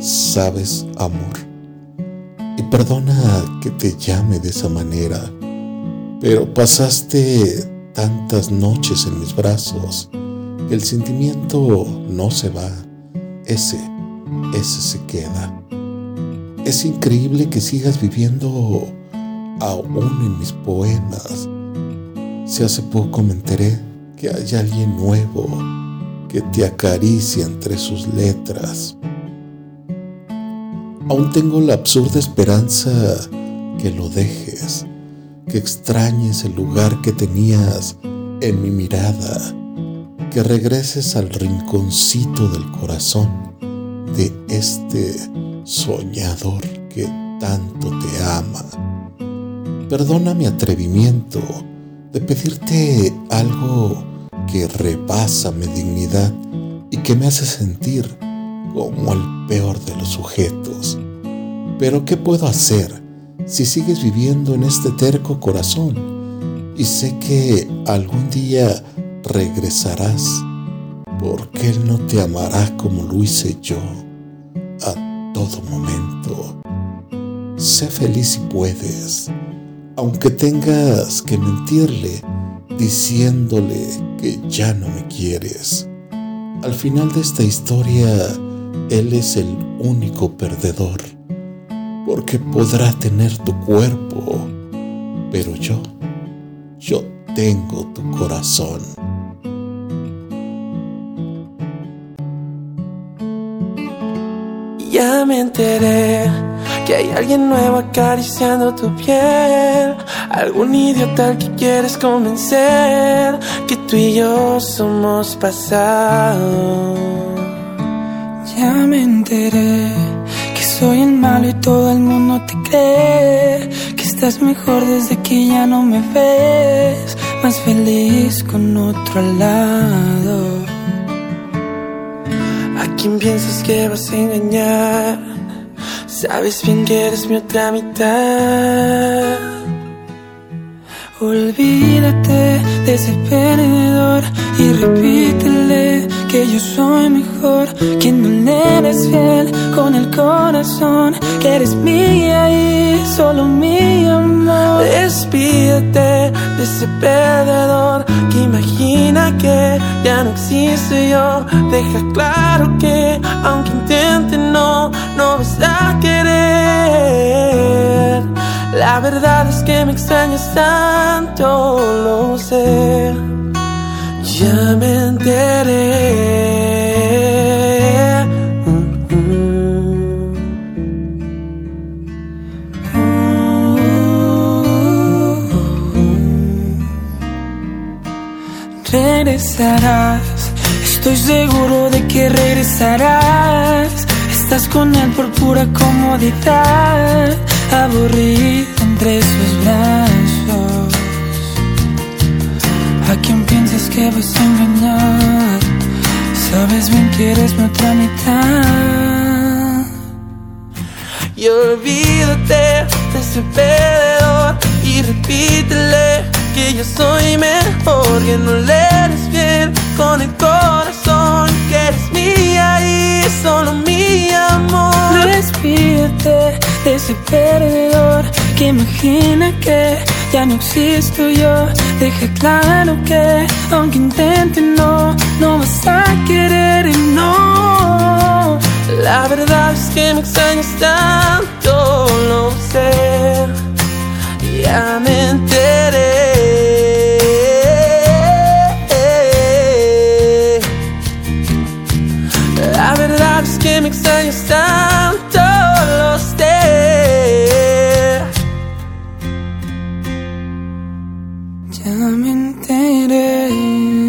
sabes, amor. Y perdona que te llame de esa manera, pero pasaste tantas noches en mis brazos el sentimiento no se va, ese, ese se queda. Es increíble que sigas viviendo aún en mis poemas. Si hace poco me enteré que hay alguien nuevo que te acaricia entre sus letras. Aún tengo la absurda esperanza que lo dejes, que extrañes el lugar que tenías en mi mirada, que regreses al rinconcito del corazón de este soñador que tanto te ama. Perdona mi atrevimiento de pedirte algo que rebasa mi dignidad y que me hace sentir como el peor de los sujetos. Pero ¿qué puedo hacer si sigues viviendo en este terco corazón? Y sé que algún día regresarás, porque Él no te amará como lo hice yo a todo momento. Sé feliz si puedes, aunque tengas que mentirle diciéndole que ya no me quieres. Al final de esta historia, Él es el único perdedor, porque podrá tener tu cuerpo, pero yo, yo tengo tu corazón. Ya me enteré que hay alguien nuevo acariciando tu piel. Algún idiota al que quieres convencer que tú y yo somos pasado. Ya me enteré soy el malo y todo el mundo te cree. Que estás mejor desde que ya no me ves. Más feliz con otro lado. ¿A quién piensas que vas a engañar? Sabes bien que eres mi otra mitad. Olvídate de ese perdedor y repítele que yo soy mejor, que no le eres fiel con el corazón, que eres mía y solo mi amor. Despídete de ese perdedor que imagina que ya no existe yo. Deja claro que aunque intente no, no vas a querer. La verdad es que me extrañas tanto, lo sé. Ya me enteré. Regresarás, estoy seguro de que regresarás. Estás con él por pura comodidad, aburrido entre sus brazos. Sabes bien que eres mi otra mitad. Y olvídate de ese perdedor y repítele que yo soy mejor, que no le eres bien con el corazón, que eres mía y solo mi amor. Despídete de ese perdedor que imagina que ya no existo yo. Deja claro que aunque intente no, que me extrañas tanto, lo sé. Ya me enteré. La verdad es que me extrañas tanto, lo sé. Ya me enteré.